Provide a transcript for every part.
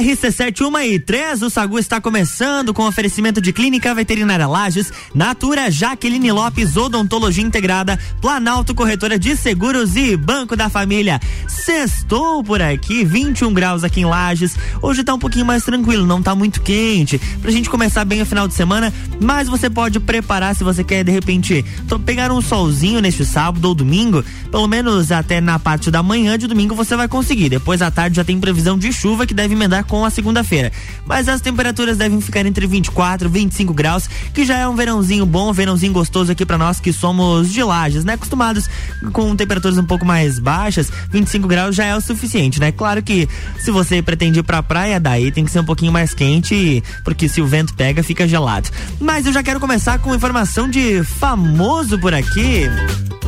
RC7 e 3, o Sagu está começando com oferecimento de Clínica Veterinária Lages, Natura Jaqueline Lopes Odontologia Integrada, Planalto Corretora de Seguros e Banco da Família. Sextou por aqui, 21 graus aqui em Lages. Hoje tá um pouquinho mais tranquilo, não tá muito quente. Pra gente começar bem o final de semana, mas você pode preparar se você quer de repente pegar um solzinho neste sábado ou domingo, pelo menos até na parte da manhã de domingo você vai conseguir. Depois à tarde já tem previsão de chuva que deve emendar com a segunda-feira. Mas as temperaturas devem ficar entre 24 e 25 graus, que já é um verãozinho bom, um verãozinho gostoso aqui para nós que somos de lajes, né? Acostumados com temperaturas um pouco mais baixas, 25 graus já é o suficiente, né? Claro que se você pretende ir pra praia, daí tem que ser um pouquinho mais quente, porque se o vento pega, fica gelado. Mas eu já quero começar com informação de famoso por aqui.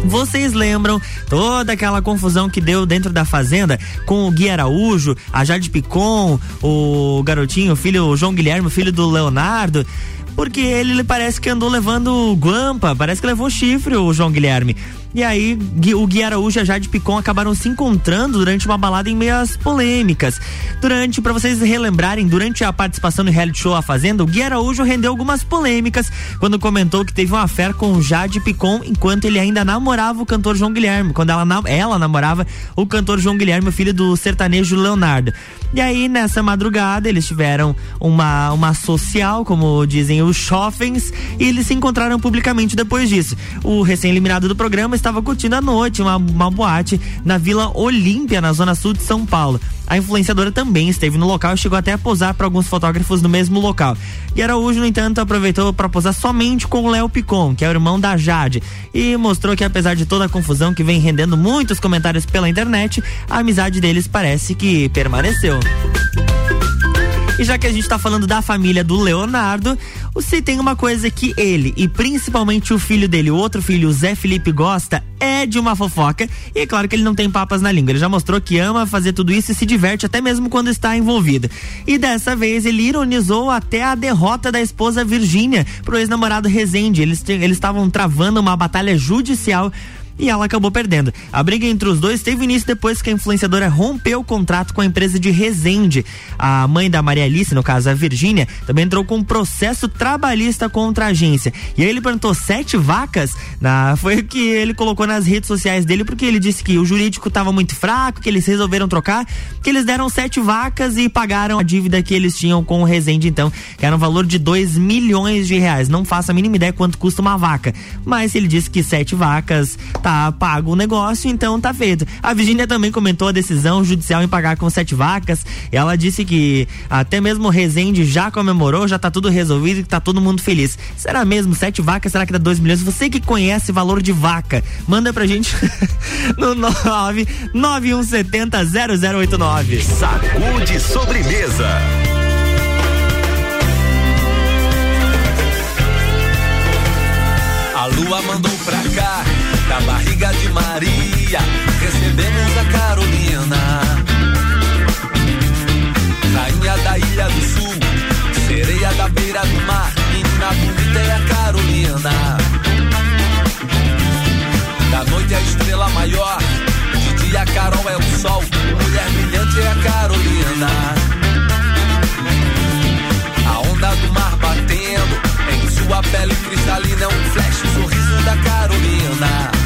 Vocês lembram toda aquela confusão que deu dentro da fazenda com o Gui Araújo, a Jade Picon, o garotinho, o filho o João Guilherme, filho do Leonardo? Porque ele parece que andou levando guampa, parece que levou chifre o João Guilherme. E aí, o Gui Araújo e a Jade Picon acabaram se encontrando durante uma balada em meias polêmicas. Durante, para vocês relembrarem, durante a participação no reality show A Fazenda, o Gui Araújo rendeu algumas polêmicas quando comentou que teve uma fé com Jade Picon enquanto ele ainda namorava o cantor João Guilherme, quando ela, ela namorava o cantor João Guilherme, o filho do sertanejo Leonardo. E aí, nessa madrugada, eles tiveram uma, uma social, como dizem os Choffens, e eles se encontraram publicamente depois disso. O recém-eliminado do programa estava curtindo a noite, uma, uma boate na Vila Olímpia, na zona sul de São Paulo. A influenciadora também esteve no local e chegou até a posar para alguns fotógrafos no mesmo local. E Araújo, no entanto, aproveitou para posar somente com o Léo Picon, que é o irmão da Jade, e mostrou que apesar de toda a confusão que vem rendendo muitos comentários pela internet, a amizade deles parece que permaneceu. E já que a gente tá falando da família do Leonardo, se tem uma coisa que ele e principalmente o filho dele, o outro filho, o Zé Felipe, gosta, é de uma fofoca. E é claro que ele não tem papas na língua. Ele já mostrou que ama fazer tudo isso e se diverte até mesmo quando está envolvido. E dessa vez ele ironizou até a derrota da esposa Virgínia pro ex-namorado Rezende. Eles estavam travando uma batalha judicial e ela acabou perdendo. A briga entre os dois teve início depois que a influenciadora rompeu o contrato com a empresa de Resende. A mãe da Maria Alice, no caso a Virgínia, também entrou com um processo trabalhista contra a agência. E aí ele perguntou sete vacas, na, foi o que ele colocou nas redes sociais dele, porque ele disse que o jurídico estava muito fraco, que eles resolveram trocar, que eles deram sete vacas e pagaram a dívida que eles tinham com o Resende, então, que era um valor de dois milhões de reais. Não faço a mínima ideia quanto custa uma vaca, mas ele disse que sete vacas tá pago o negócio, então tá feito. A Virginia também comentou a decisão judicial em pagar com sete vacas. Ela disse que até mesmo o Rezende já comemorou, já tá tudo resolvido e tá todo mundo feliz. Será mesmo sete vacas? Será que dá dois milhões? Você que conhece valor de vaca, manda pra gente no 9 9170 0089. Sacude sobremesa. A lua mandou pra cá da barriga de Maria, recebemos a Carolina. Rainha da Ilha do Sul, sereia da beira do mar, menina bonita é a Carolina. Da noite a estrela maior, de dia a Carol é o sol, mulher brilhante é a Carolina. A onda do mar batendo, em sua pele cristalina um flash, o sorriso da Carolina.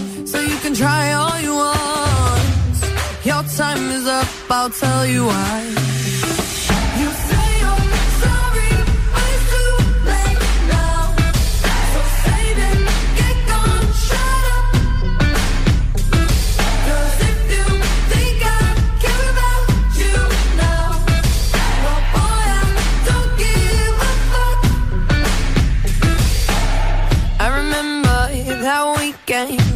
So you can try all you want. Your time is up, I'll tell you why.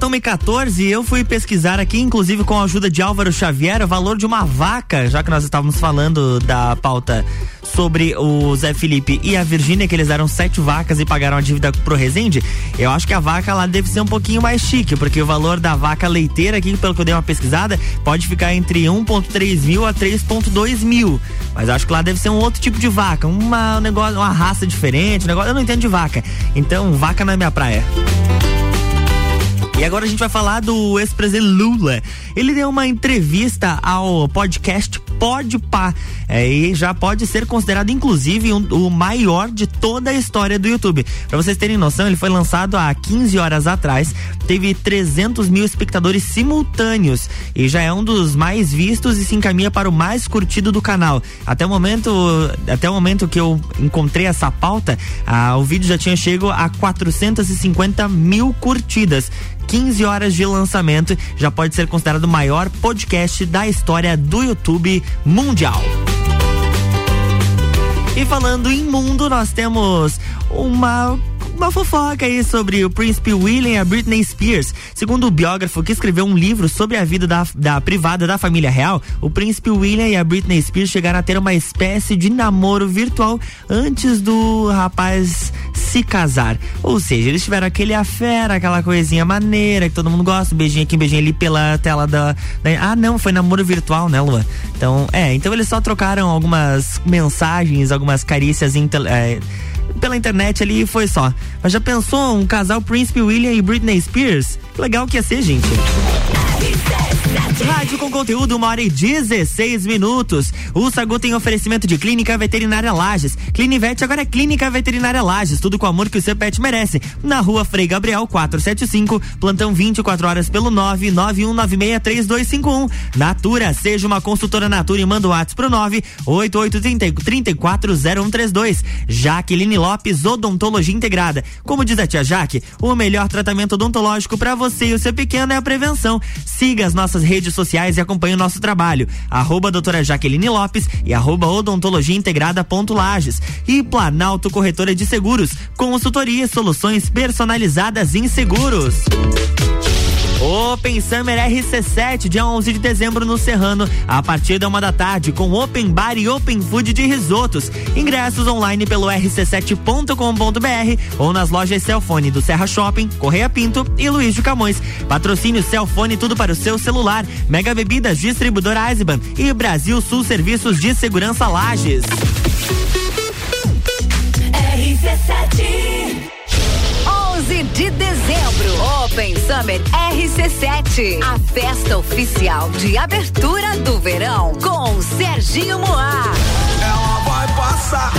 Ao 14 e eu fui pesquisar aqui, inclusive com a ajuda de Álvaro Xavier, o valor de uma vaca, já que nós estávamos falando da pauta sobre o Zé Felipe e a Virgínia, que eles deram sete vacas e pagaram a dívida pro Resende. Eu acho que a vaca lá deve ser um pouquinho mais chique, porque o valor da vaca leiteira aqui, pelo que eu dei uma pesquisada, pode ficar entre 1,3 mil a 3,2 mil. Mas acho que lá deve ser um outro tipo de vaca, uma, um negócio, uma raça diferente, um negócio, eu não entendo de vaca. Então, vaca não é minha praia. E agora a gente vai falar do ex-presidente Lula. Ele deu uma entrevista ao podcast Podpah é, e já pode ser considerado inclusive um, o maior de toda a história do YouTube. Para vocês terem noção, ele foi lançado há 15 horas atrás, teve 300 mil espectadores simultâneos e já é um dos mais vistos e se encaminha para o mais curtido do canal. Até o momento, até o momento que eu encontrei essa pauta, ah, o vídeo já tinha chego a 450 mil curtidas. 15 horas de lançamento, já pode ser considerado o maior podcast da história do YouTube mundial. E falando em mundo, nós temos uma uma fofoca aí sobre o príncipe William e a Britney Spears. Segundo o biógrafo que escreveu um livro sobre a vida da, da privada da família real, o príncipe William e a Britney Spears chegaram a ter uma espécie de namoro virtual antes do rapaz se casar. Ou seja, eles tiveram aquele afera, aquela coisinha maneira que todo mundo gosta, beijinho aqui, beijinho ali pela tela da, da. ah, não, foi namoro virtual, né, Lua? Então, é, então eles só trocaram algumas mensagens, algumas carícias. É, pela internet ali e foi só. Mas já pensou um casal Príncipe William e Britney Spears? Que legal que ia ser, gente. Rádio com conteúdo, uma hora e 16 minutos. O Sagu tem oferecimento de Clínica Veterinária Lages. Clinivete agora é Clínica Veterinária Lages. Tudo com o amor que o seu pet merece. Na rua Frei Gabriel 475, plantão 24 horas pelo 991963251. Natura, seja uma consultora Natura e manda o WhatsApp pro 988340132. Jaqueline Lopes, Odontologia Integrada. Como diz a tia Jaque, o melhor tratamento odontológico para você e o seu pequeno é a prevenção. Siga as nossas redes sociais e acompanhe o nosso trabalho. Arroba doutora Jaqueline Lopes e arroba odontologia integrada ponto Lages. E Planalto Corretora de Seguros, consultoria e soluções personalizadas em seguros. Open Summer RC7, dia 11 de dezembro no Serrano, a partir da uma da tarde, com Open Bar e Open Food de risotos. Ingressos online pelo rc7.com.br ou nas lojas Celfone do Serra Shopping, Correia Pinto e Luiz de Camões. Patrocínio Celfone, tudo para o seu celular. Mega Bebidas, distribuidora Eisenbahn e Brasil Sul Serviços de Segurança Lages. RC7 11 de dezembro, Open Summer RC7, a festa oficial de abertura do verão com Serginho Moá. Ela vai passar,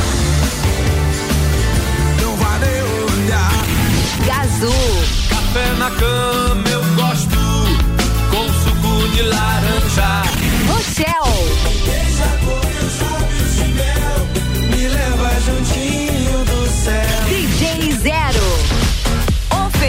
não vai nem olhar. Gazu, Café na cama eu gosto, com suco de laranja. Rochelle, Deixa a de mel, me leva juntinho do céu. DJ Zero.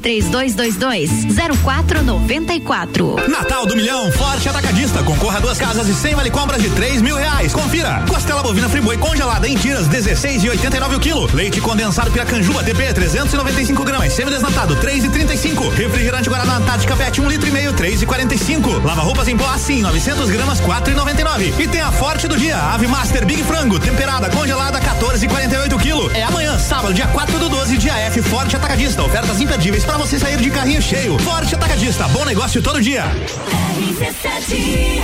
3222 0494. Natal do Milhão, Forte Atacadista. Concorra a duas casas e 100 vale compras de 3 mil reais. Confira. Costela bovina friboi congelada em tiras, 16 e 89 o quilo. Leite condensado Piracanjuba TP, 395 gramas. Semidesnatado, 3 e 35. Refrigerante Guaraná Antártica PET, 1 um litro e meio, 3 e 45. Lava roupas em pó assim, 900 gramas, 4 e 99. E tem a Forte do dia, Ave Master Big Frango, temperada, congelada, 14 e 48 quilo. É amanhã, sábado, dia 4 do 12, dia F, Forte Atacadista. Ofertas imperdíveis para você sair de carrinho cheio. Forte Atacadista, bom negócio todo dia. RC7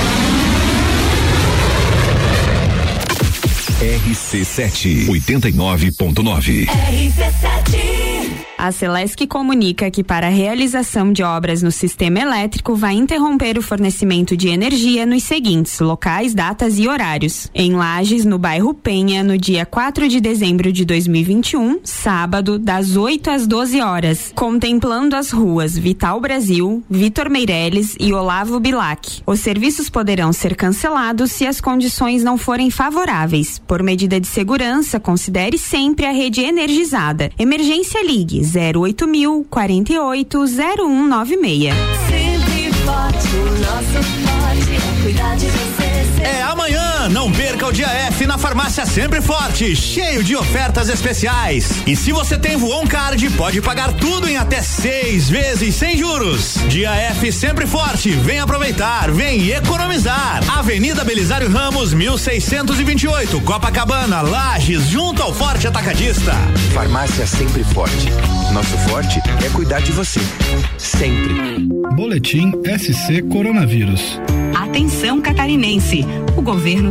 RC7 89.9. RC7 a Celesc comunica que para a realização de obras no sistema elétrico vai interromper o fornecimento de energia nos seguintes locais, datas e horários. Em Lages, no bairro Penha, no dia 4 de dezembro de 2021, sábado, das 8 às 12 horas, contemplando as ruas Vital Brasil, Vitor Meireles e Olavo Bilac. Os serviços poderão ser cancelados se as condições não forem favoráveis. Por medida de segurança, considere sempre a rede energizada. Emergência Ligue 08 mil 48 0196. Sempre forte, o nosso forte é cuidar de você. É amanhã, não perca o dia F na farmácia Sempre Forte, cheio de ofertas especiais. E se você tem Voon Card, pode pagar tudo em até seis vezes sem juros. Dia F Sempre Forte, vem aproveitar, vem economizar. Avenida Belisário Ramos, 1628, Copacabana, Lages, junto ao Forte Atacadista. Farmácia Sempre Forte. Nosso forte é cuidar de você. Sempre. Boletim SC Coronavírus. Atenção catarinense. O governo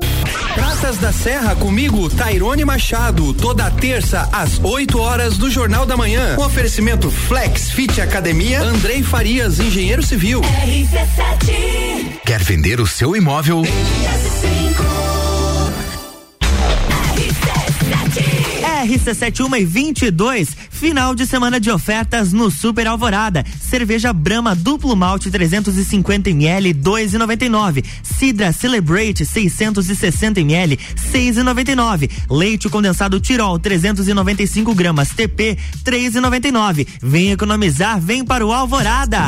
Praças da Serra comigo, Tairone Machado, toda terça às 8 horas do Jornal da Manhã. Um oferecimento Flex Fit Academia, Andrei Farias, engenheiro civil. RC7. Quer vender o seu imóvel? RC71 e 22, final de semana de ofertas no Super Alvorada. Cerveja Brama duplo malte 350 ml 2,99. Cidra Celebrate 660 ml 6,99. Leite condensado Tirol 395 gramas TP 3,99. Vem economizar, vem para o Alvorada.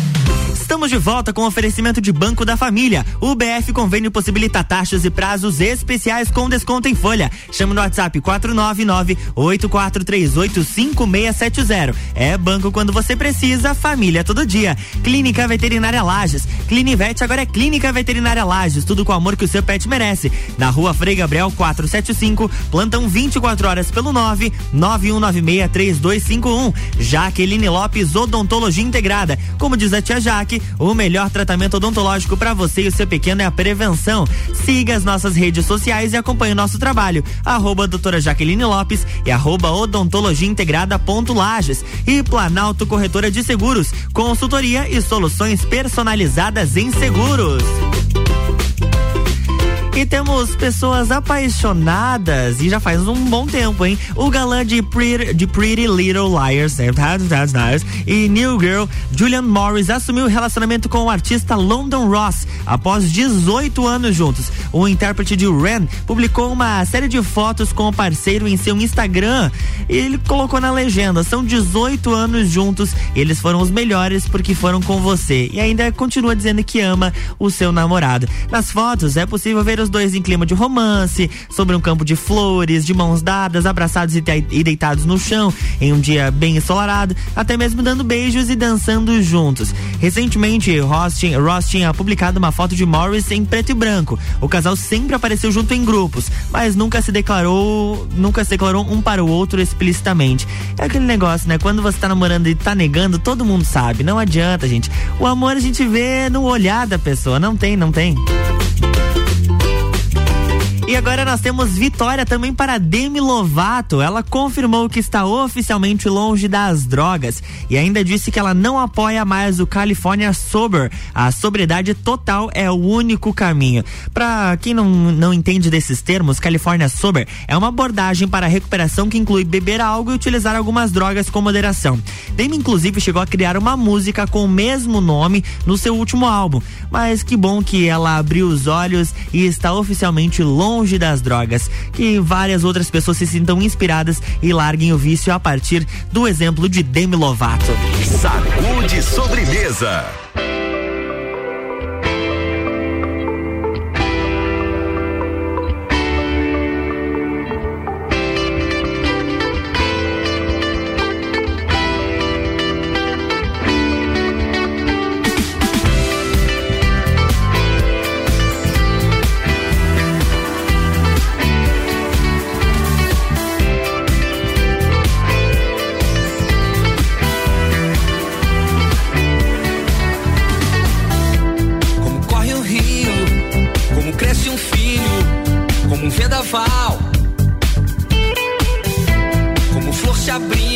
Estamos de volta com oferecimento de Banco da Família. O BF Convênio possibilita taxas e prazos especiais com desconto em folha. Chama no WhatsApp 499-8438-5670. É banco quando você precisa, família todo dia. Clínica Veterinária Lages. Clinivete agora é Clínica Veterinária Lages. Tudo com o amor que o seu pet merece. Na rua Frei Gabriel 475. Plantão 24 horas pelo 9 91963251. Jaqueline Lopes Odontologia Integrada. Como diz a tia Jaque, o melhor tratamento odontológico para você e o seu pequeno é a prevenção. Siga as nossas redes sociais e acompanhe o nosso trabalho. Arroba doutora Jaqueline Lopes e arroba odontologia integrada ponto Lages. E Planalto Corretora de Seguros, consultoria e soluções personalizadas em seguros. E temos pessoas apaixonadas e já faz um bom tempo, hein? O galã de Pretty, de Pretty Little Liars e New Girl, Julian Morris, assumiu o relacionamento com o artista London Ross após 18 anos juntos. O intérprete de Ren publicou uma série de fotos com o parceiro em seu Instagram e ele colocou na legenda: são 18 anos juntos, eles foram os melhores porque foram com você. E ainda continua dizendo que ama o seu namorado. Nas fotos é possível ver os dois em clima de romance, sobre um campo de flores, de mãos dadas, abraçados e, e deitados no chão, em um dia bem ensolarado, até mesmo dando beijos e dançando juntos. Recentemente, Ross tinha, Ross publicado uma foto de Morris em preto e branco. O casal sempre apareceu junto em grupos, mas nunca se declarou, nunca se declarou um para o outro explicitamente. É aquele negócio, né? Quando você tá namorando e tá negando, todo mundo sabe. Não adianta, gente. O amor a gente vê no olhar da pessoa. Não tem, não tem. E agora nós temos vitória também para Demi Lovato. Ela confirmou que está oficialmente longe das drogas e ainda disse que ela não apoia mais o California Sober. A sobriedade total é o único caminho. Para quem não, não entende desses termos, California Sober é uma abordagem para a recuperação que inclui beber algo e utilizar algumas drogas com moderação. Demi inclusive chegou a criar uma música com o mesmo nome no seu último álbum. Mas que bom que ela abriu os olhos e está oficialmente longe longe das drogas. Que várias outras pessoas se sintam inspiradas e larguem o vício a partir do exemplo de Demi Lovato. Sacude sobremesa. vendaval. Como flor se abrindo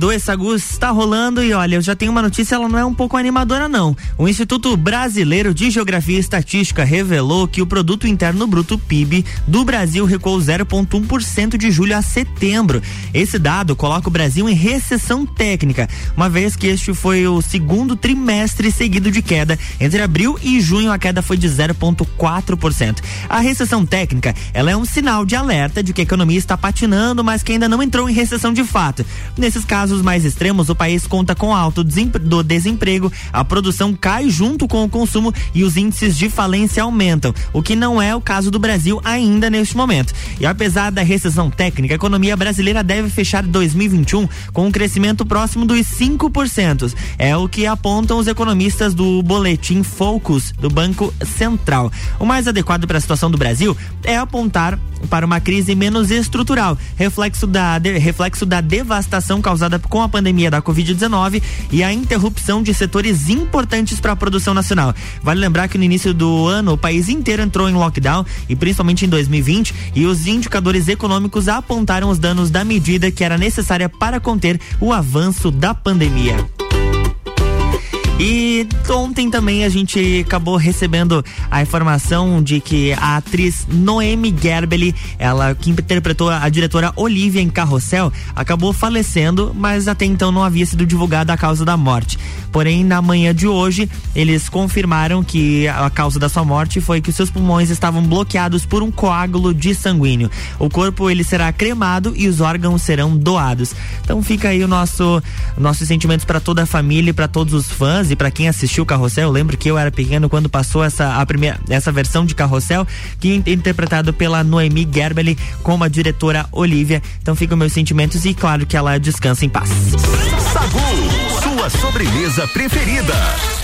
do dois, Sagus está rolando e olha, eu já tenho uma notícia, ela não é um pouco animadora não. O Instituto Brasileiro de Geografia e Estatística revelou que o produto interno bruto PIB do Brasil recuou 0,1% de julho a setembro. Esse dado coloca o Brasil em recessão técnica, uma vez que este foi o segundo trimestre seguido de queda. Entre abril e junho a queda foi de 0,4%. A recessão técnica, ela é um sinal de alerta de que a economia está patinando, mas que ainda não entrou em recessão de fato. Nesses casos mais extremos, o país conta com alto do desemprego, a produção cai junto com o consumo e os índices de falência aumentam, o que não é o caso do Brasil ainda neste momento. E apesar da recessão técnica, a economia brasileira deve fechar 2021 com um crescimento próximo dos 5%. É o que apontam os economistas do boletim Focus do Banco Central. O mais adequado para a situação do Brasil é apontar para uma crise menos estrutural, reflexo da, de, reflexo da devastação causada com a pandemia da Covid-19 e a interrupção de setores importantes para a produção nacional. Vale lembrar que no início do ano o país inteiro entrou em lockdown e principalmente em 2020 e os indicadores econômicos apontaram os danos da medida que era necessária para conter o avanço da pandemia. E ontem também a gente acabou recebendo a informação de que a atriz Noemi Gerbeli, ela que interpretou a diretora Olivia em Carrossel, acabou falecendo, mas até então não havia sido divulgada a causa da morte. Porém, na manhã de hoje, eles confirmaram que a causa da sua morte foi que seus pulmões estavam bloqueados por um coágulo de sanguíneo. O corpo ele será cremado e os órgãos serão doados. Então fica aí o nosso nossos sentimentos para toda a família e para todos os fãs e para quem assistiu Carrossel. Eu lembro que eu era pequeno quando passou essa a primeira essa versão de Carrossel, que é interpretado pela Noemi Gerbeli como a diretora Olivia. Então ficam meus sentimentos e claro que ela descansa em paz. Sagu sua sobremesa preferida.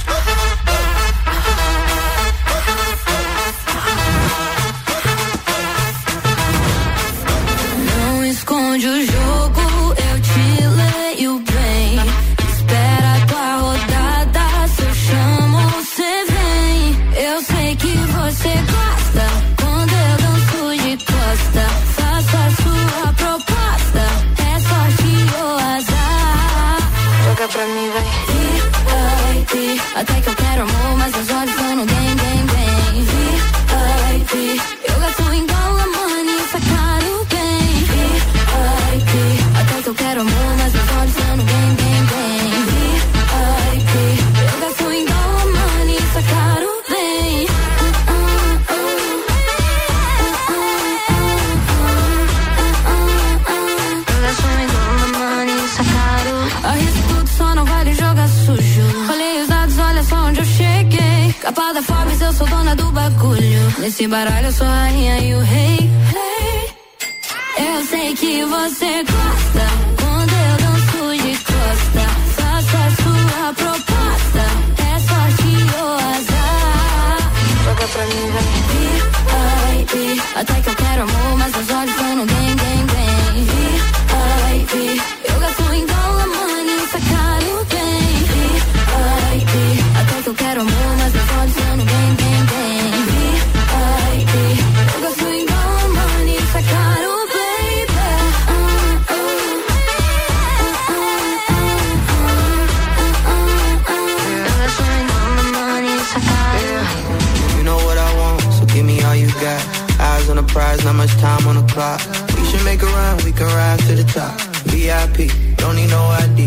Not much time on the clock. We should make a run, we can rise to the top. VIP, don't need no ID.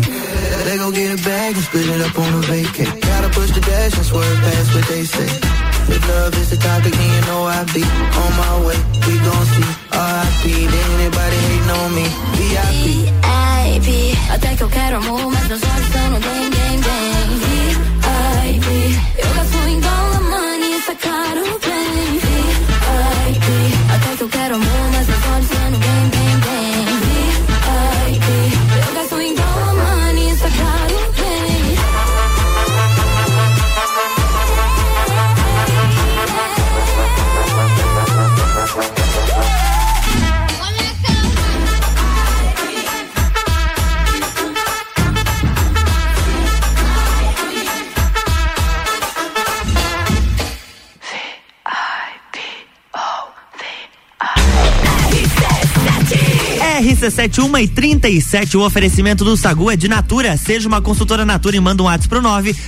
They go get a bag and split it up on a vacay. Gotta push the dash and swerve past what they say. If love is the topic, then you know I be on my way. We gon' see RIP, then anybody hating on me. VIP. VIP, olhos estão no bem, bem, bem. RC7 1 e 37, o oferecimento do Sagu é de Natura. Seja uma consultora Natura e manda um WhatsApp pro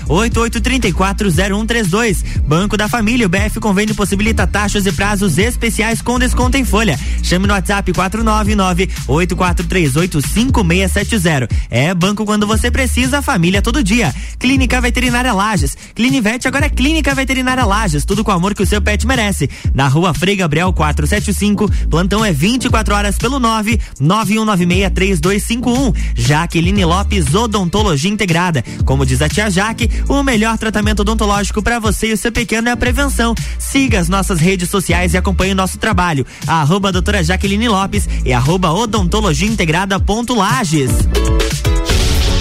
988340132. Banco da Família, o BF Convênio possibilita taxas e prazos especiais com desconto em folha. Chame no WhatsApp 499-8438-5670. É banco quando você precisa, família todo dia. Clínica Veterinária Lages. Clinivete agora é Clínica Veterinária Lages. Tudo com o amor que o seu pet merece. Na rua Frei Gabriel 475. Plantão é 24 horas pelo 9 91963251. Jaqueline Lopes Odontologia Integrada. Como diz a tia Jaque, o melhor tratamento odontológico para você e o seu pequeno é a prevenção. Siga as nossas redes sociais e acompanhe o nosso trabalho. Arroba doutora Jaqueline Lopes e arroba odontologia integrada ponto Lages.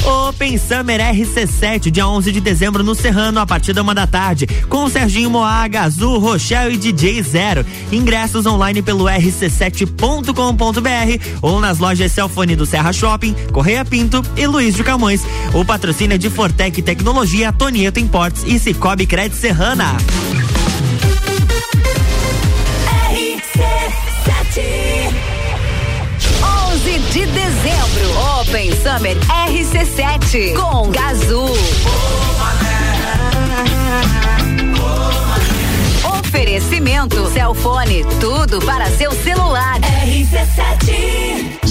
Open Summer RC7, dia 11 de dezembro no Serrano, a partir da uma da tarde, com Serginho Moaga, Azul, Rochelle e DJ Zero. Ingressos online pelo rc7.com.br ou nas lojas Celfone do Serra Shopping, Correia Pinto e Luiz de Camões. O patrocínio é de Fortec Tecnologia, Tonieto Importes e Cicobi Crédito Serrana. De dezembro. Open Summer RC7 com Gazul. Oferecimento Celfone, tudo para seu celular. RC7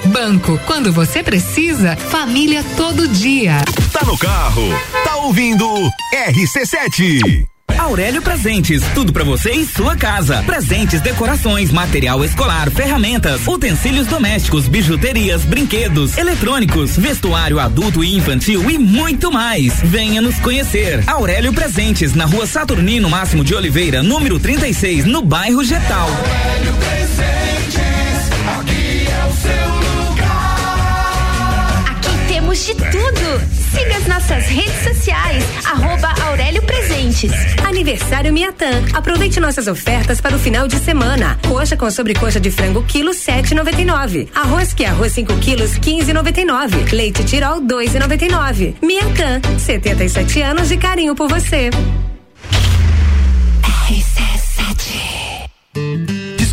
Banco, quando você precisa, família todo dia. Tá no carro, tá ouvindo RC7. Aurélio Presentes, tudo para você em sua casa. Presentes, decorações, material escolar, ferramentas, utensílios domésticos, bijuterias, brinquedos, eletrônicos, vestuário adulto e infantil e muito mais. Venha nos conhecer. Aurélio Presentes, na rua Saturnino Máximo de Oliveira, número 36, no bairro Getal. Aurélio Presentes, temos de tudo. Siga as nossas redes sociais, arroba Aurélio Presentes. Aniversário Miatã. Aproveite nossas ofertas para o final de semana. Coxa com sobrecoxa de frango, quilo sete noventa e nove. Arroz que é arroz 5 quilos, quinze noventa e nove. Leite Tirol, dois e noventa e nove. Miatã, 77 anos de carinho por você. RC7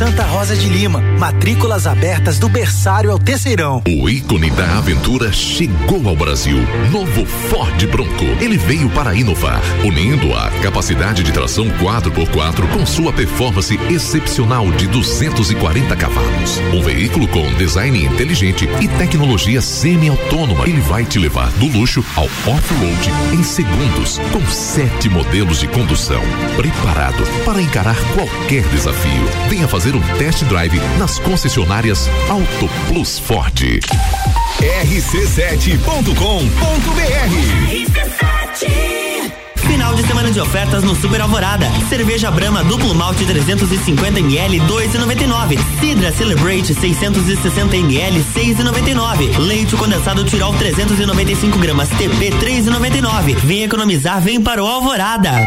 Santa Rosa de Lima. Matrículas abertas do berçário ao terceirão. O ícone da aventura chegou ao Brasil. Novo Ford Bronco. Ele veio para inovar, unindo a capacidade de tração 4x4 com sua performance excepcional de 240 cavalos. Um veículo com design inteligente e tecnologia semi-autônoma. Ele vai te levar do luxo ao off-road em segundos, com sete modelos de condução. Preparado para encarar qualquer desafio. Venha fazer um test drive nas concessionárias Auto Plus Ford. rc7.com.br RC7 Final de semana de ofertas no Super Alvorada. Cerveja Brama duplo malte 350 ml 2,99. Sidra Celebrate 660 ml 6,99. Leite condensado Tirol 395 gramas TP 3,99. Vem economizar, vem para o Alvorada.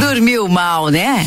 Dormiu mal, né?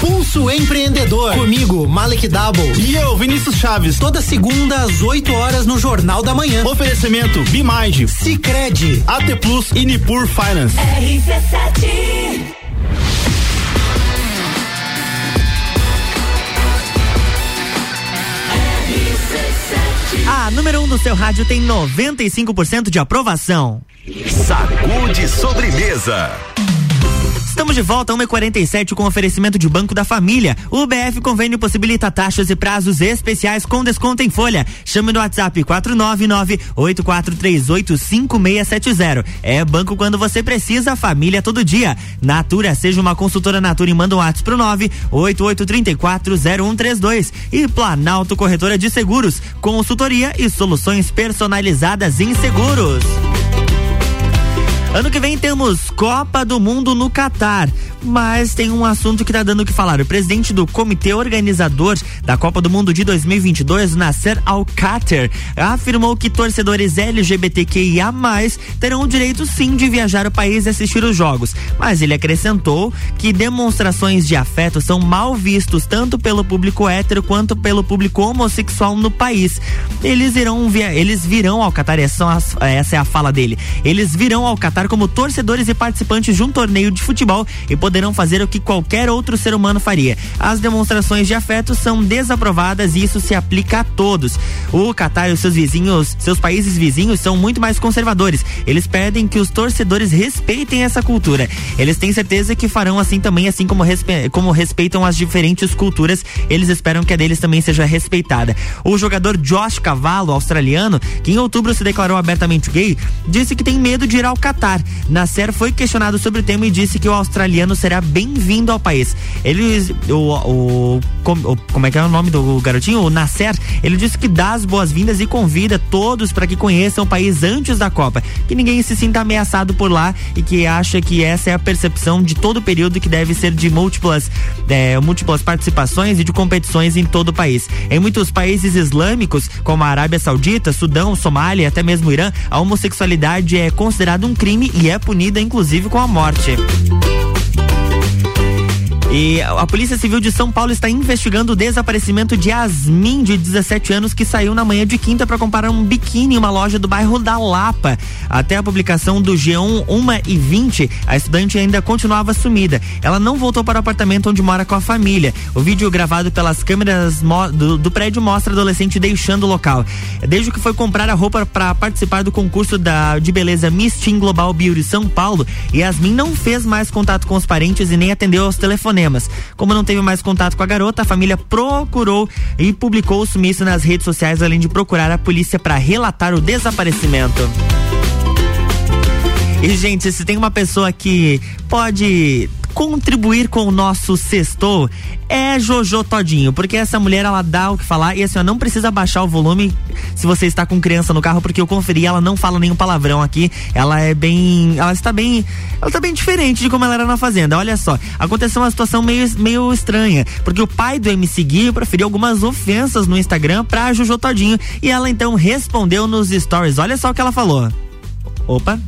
Pulso Empreendedor. Comigo, Malek Double. E eu, Vinícius Chaves. Toda segunda às 8 horas no Jornal da Manhã. Oferecimento Bimage, Cicred, AT Plus e Nipur Finance. RC7 A número 1 um do seu rádio tem 95% de aprovação. Sacude sobremesa. Estamos de volta a 1h47 com oferecimento de Banco da Família. O BF Convênio possibilita taxas e prazos especiais com desconto em folha. Chame no WhatsApp 499-8438-5670. É banco quando você precisa, família todo dia. Natura, seja uma consultora Natura e manda um WhatsApp pro 988340132. E Planalto Corretora de Seguros, consultoria e soluções personalizadas em seguros. Ano que vem temos Copa do Mundo no Catar, mas tem um assunto que está dando o que falar. O presidente do comitê organizador da Copa do Mundo de 2022, Nasser Al-Khater, afirmou que torcedores LGBTQIA+ terão o direito sim de viajar ao país e assistir os jogos, mas ele acrescentou que demonstrações de afeto são mal vistos tanto pelo público hétero quanto pelo público homossexual no país. Eles irão via, eles virão ao Catar, essa, essa é a fala dele. Eles virão ao Catar como torcedores e participantes de um torneio de futebol e poderão fazer o que qualquer outro ser humano faria. As demonstrações de afeto são desaprovadas e isso se aplica a todos. O Catar e os seus vizinhos, seus países vizinhos são muito mais conservadores. Eles pedem que os torcedores respeitem essa cultura. Eles têm certeza que farão assim também, assim como, respe como respeitam as diferentes culturas, eles esperam que a deles também seja respeitada. O jogador Josh Cavallo, australiano, que em outubro se declarou abertamente gay, disse que tem medo de ir ao Catar. Nasser foi questionado sobre o tema e disse que o australiano será bem-vindo ao país. Ele, o, o, como é que é o nome do garotinho? O Nasser, ele disse que dá as boas-vindas e convida todos para que conheçam o país antes da Copa, que ninguém se sinta ameaçado por lá e que acha que essa é a percepção de todo o período que deve ser de múltiplas, é, múltiplas participações e de competições em todo o país. Em muitos países islâmicos, como a Arábia Saudita, Sudão, Somália até mesmo Irã, a homossexualidade é considerada um crime e é punida inclusive com a morte. E a Polícia Civil de São Paulo está investigando o desaparecimento de Yasmin, de 17 anos, que saiu na manhã de quinta para comprar um biquíni em uma loja do bairro da Lapa. Até a publicação do G1 1 e 20, a estudante ainda continuava sumida. Ela não voltou para o apartamento onde mora com a família. O vídeo gravado pelas câmeras do, do prédio mostra a adolescente deixando o local. Desde que foi comprar a roupa para participar do concurso da, de beleza Miss Teen Global Beauty São Paulo, Yasmin não fez mais contato com os parentes e nem atendeu aos telefonemas problemas. Como não teve mais contato com a garota, a família procurou e publicou o sumiço nas redes sociais, além de procurar a polícia para relatar o desaparecimento. E, gente, se tem uma pessoa que pode contribuir com o nosso sextou é Jojo Todinho, porque essa mulher ela dá o que falar e assim, ó, não precisa baixar o volume se você está com criança no carro, porque eu conferi, ela não fala nenhum palavrão aqui, ela é bem, ela está bem, ela está bem diferente de como ela era na fazenda. Olha só, aconteceu uma situação meio, meio estranha, porque o pai do MC Gui preferiu algumas ofensas no Instagram pra Jojo Todinho e ela então respondeu nos stories. Olha só o que ela falou. Opa,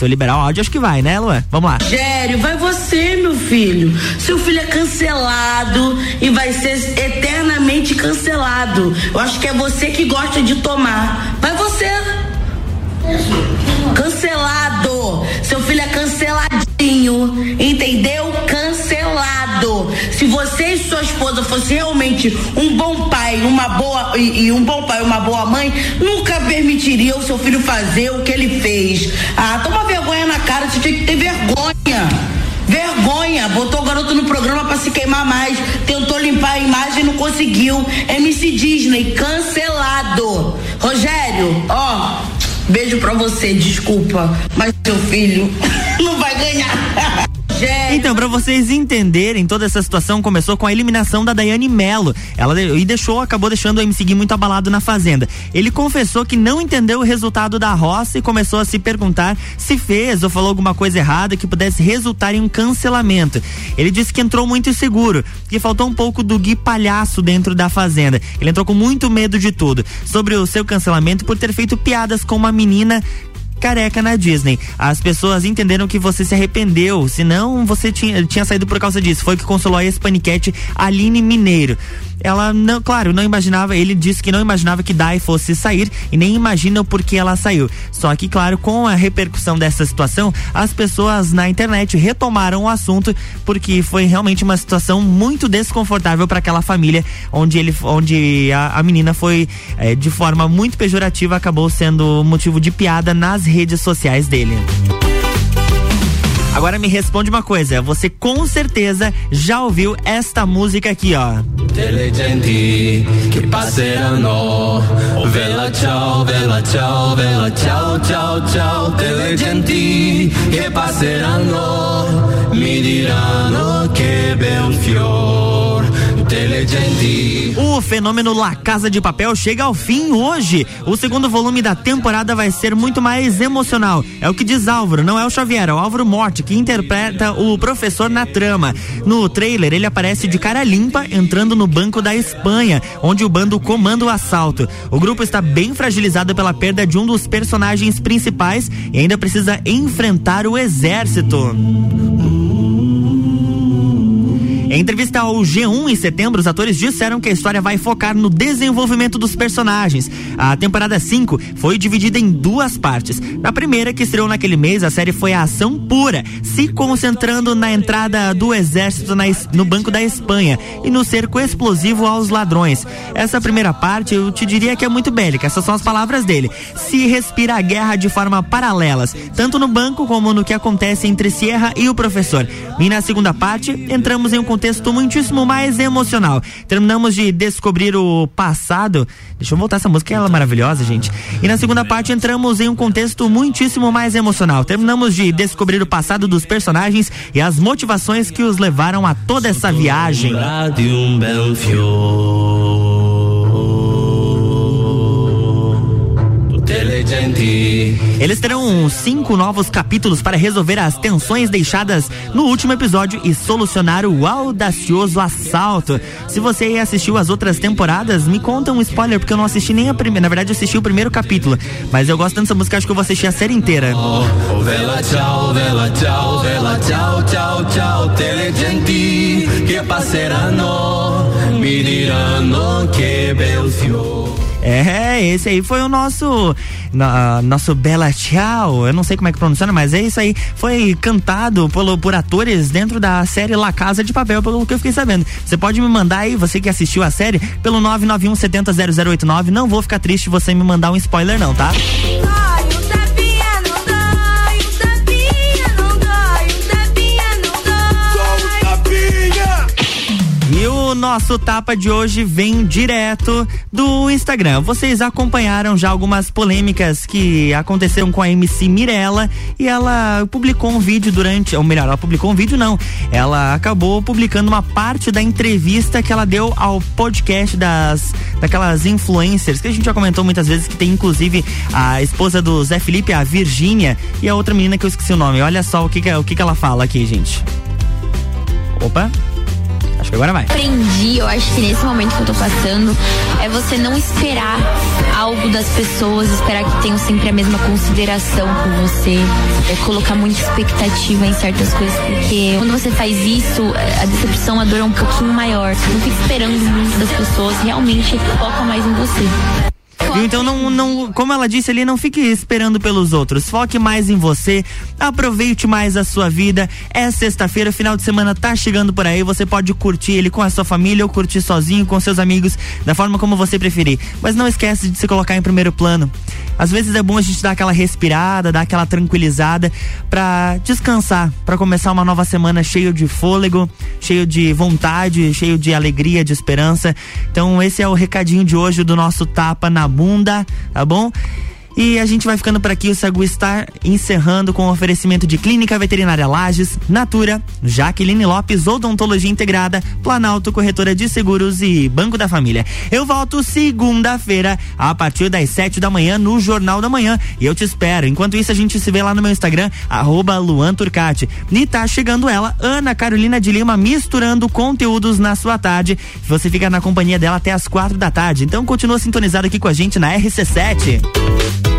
se eu liberar o áudio, acho que vai, né, Luan? Vamos lá. Gério, vai você, meu filho. Seu filho é cancelado e vai ser eternamente cancelado. Eu acho que é você que gosta de tomar. Vai você. Cancelado. Seu filho é canceladinho. Entendeu? Cancelado. Se você e sua esposa fossem realmente um bom pai, uma boa e, e um bom pai, uma boa mãe, nunca permitiria o seu filho fazer o que ele fez. Ah, toma vergonha na cara, você tinha que ter vergonha. Vergonha, botou o garoto no programa para se queimar mais, tentou limpar a imagem não conseguiu. MC Disney cancelado. Rogério, ó, beijo pra você, desculpa, mas seu filho não vai ganhar. Então, para vocês entenderem, toda essa situação começou com a eliminação da Daiane Mello. Ela e deixou, acabou deixando o MC Gui muito abalado na fazenda. Ele confessou que não entendeu o resultado da roça e começou a se perguntar se fez ou falou alguma coisa errada que pudesse resultar em um cancelamento. Ele disse que entrou muito inseguro, que faltou um pouco do Gui palhaço dentro da fazenda. Ele entrou com muito medo de tudo. Sobre o seu cancelamento por ter feito piadas com uma menina careca na Disney. As pessoas entenderam que você se arrependeu, senão você tinha, tinha saído por causa disso. Foi o que consolou a ex-paniquete Aline Mineiro ela não, claro, não imaginava, ele disse que não imaginava que Dai fosse sair e nem imagina o porquê ela saiu. Só que, claro, com a repercussão dessa situação, as pessoas na internet retomaram o assunto porque foi realmente uma situação muito desconfortável para aquela família onde ele, onde a, a menina foi é, de forma muito pejorativa acabou sendo motivo de piada nas redes sociais dele. Agora me responde uma coisa, você com certeza já ouviu esta música aqui, ó. Vela vela vela bel. O fenômeno La Casa de Papel chega ao fim hoje. O segundo volume da temporada vai ser muito mais emocional. É o que diz Álvaro, não é o Xavier, é o Álvaro Morte, que interpreta o professor na trama. No trailer, ele aparece de cara limpa entrando no Banco da Espanha, onde o bando comanda o assalto. O grupo está bem fragilizado pela perda de um dos personagens principais e ainda precisa enfrentar o exército. Em entrevista ao G1 em setembro, os atores disseram que a história vai focar no desenvolvimento dos personagens. A temporada 5 foi dividida em duas partes. Na primeira, que estreou naquele mês, a série foi a ação pura, se concentrando na entrada do exército na, no Banco da Espanha e no cerco explosivo aos ladrões. Essa primeira parte eu te diria que é muito bélica, essas são as palavras dele. Se respira a guerra de forma paralelas, tanto no banco como no que acontece entre Sierra e o professor. E na segunda parte, entramos em um contexto muitíssimo mais emocional. Terminamos de descobrir o passado. Deixa eu voltar essa música, ela é maravilhosa, gente. E na segunda parte entramos em um contexto muitíssimo mais emocional. Terminamos de descobrir o passado dos personagens e as motivações que os levaram a toda essa viagem. di un bel fior. Genti Eles terão cinco novos capítulos para resolver as tensões deixadas no último episódio e solucionar o audacioso assalto. Se você assistiu as outras temporadas, me conta um spoiler, porque eu não assisti nem a primeira. Na verdade, eu assisti o primeiro capítulo. Mas eu gosto tanto dessa música, acho que eu vou assistir a série inteira. Oh, vela ciao, vela ciao, vela ciao, ciao, ciao. Delle genti che passeranno, mi diranno che bel fior. É, esse aí foi o nosso na- nosso Bela Tchau. Eu não sei como é que pronuncia, mas é isso aí. Foi cantado pelo, por atores dentro da série La Casa de Papel, pelo que eu fiquei sabendo. Você pode me mandar aí, você que assistiu a série, pelo 991 70 0089. Não vou ficar triste você me mandar um spoiler, não, tá? Nosso tapa de hoje vem direto do Instagram. Vocês acompanharam já algumas polêmicas que aconteceram com a MC Mirella e ela publicou um vídeo durante, ou melhor, ela publicou um vídeo não, ela acabou publicando uma parte da entrevista que ela deu ao podcast das daquelas influencers que a gente já comentou muitas vezes que tem inclusive a esposa do Zé Felipe, a Virgínia e a outra menina que eu esqueci o nome. Olha só o que que, o que, que ela fala aqui, gente. Opa. Acho que agora vai. Aprendi, eu acho que nesse momento que eu tô passando, é você não esperar algo das pessoas, esperar que tenham sempre a mesma consideração por você, é colocar muita expectativa em certas coisas, porque quando você faz isso, a decepção, a dor é um pouquinho maior. Você não fica esperando muito das pessoas, realmente foca mais em você. Viu? Então não, não, como ela disse ali, não fique esperando pelos outros. Foque mais em você, aproveite mais a sua vida. É sexta-feira, final de semana tá chegando por aí. Você pode curtir ele com a sua família ou curtir sozinho, com seus amigos, da forma como você preferir. Mas não esquece de se colocar em primeiro plano. Às vezes é bom a gente dar aquela respirada, dar aquela tranquilizada para descansar, para começar uma nova semana cheio de fôlego, cheio de vontade, cheio de alegria, de esperança. Então esse é o recadinho de hoje do nosso tapa na bunda, tá bom? E a gente vai ficando por aqui. O Sagu está encerrando com o oferecimento de Clínica Veterinária Lages, Natura, Jaqueline Lopes, Odontologia Integrada, Planalto Corretora de Seguros e Banco da Família. Eu volto segunda-feira, a partir das sete da manhã, no Jornal da Manhã. E eu te espero. Enquanto isso, a gente se vê lá no meu Instagram, arroba Luan Turcati. E tá chegando ela, Ana Carolina de Lima, misturando conteúdos na sua tarde. Você fica na companhia dela até as quatro da tarde. Então continua sintonizado aqui com a gente na RC7.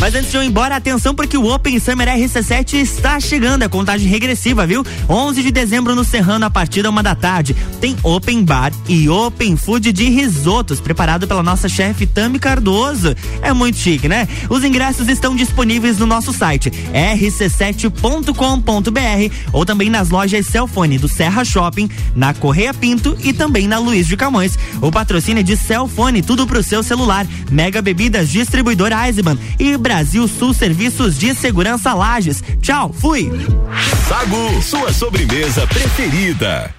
Mas antes de eu ir embora, atenção porque o Open Summer RC7 está chegando, é contagem regressiva, viu? 11 de dezembro no Serrano, a partir da uma da tarde. Tem Open Bar e Open Food de risotos, preparado pela nossa chefe Tami Cardoso. É muito chique, né? Os ingressos estão disponíveis no nosso site rc7.com.br ou também nas lojas Celfone do Serra Shopping, na Correia Pinto e também na Luiz de Camões. O patrocínio é de Celfone, tudo pro seu celular. Mega Bebidas, distribuidora Eisenbahn e Brasil Sul Serviços de Segurança Lages. Tchau, fui. Sagu, sua sobremesa preferida.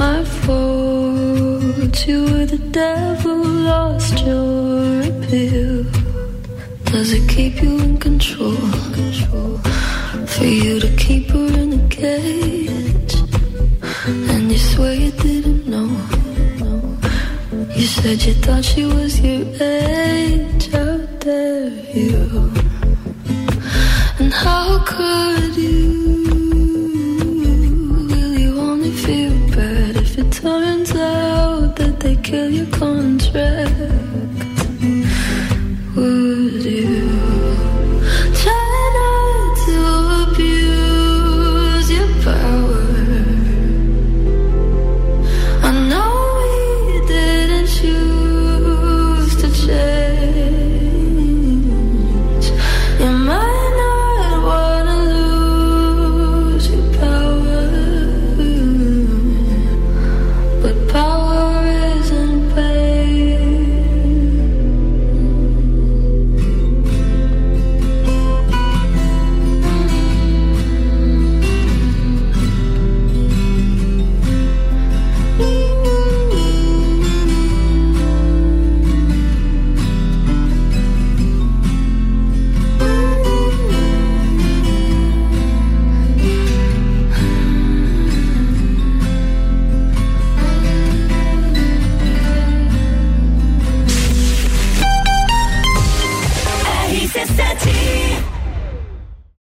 My fault. You were the devil, lost your appeal. Does it keep you in control? For you to keep her in a cage. And you swear you didn't know. You said you thought she was your age. How dare you? And how could kill your contract?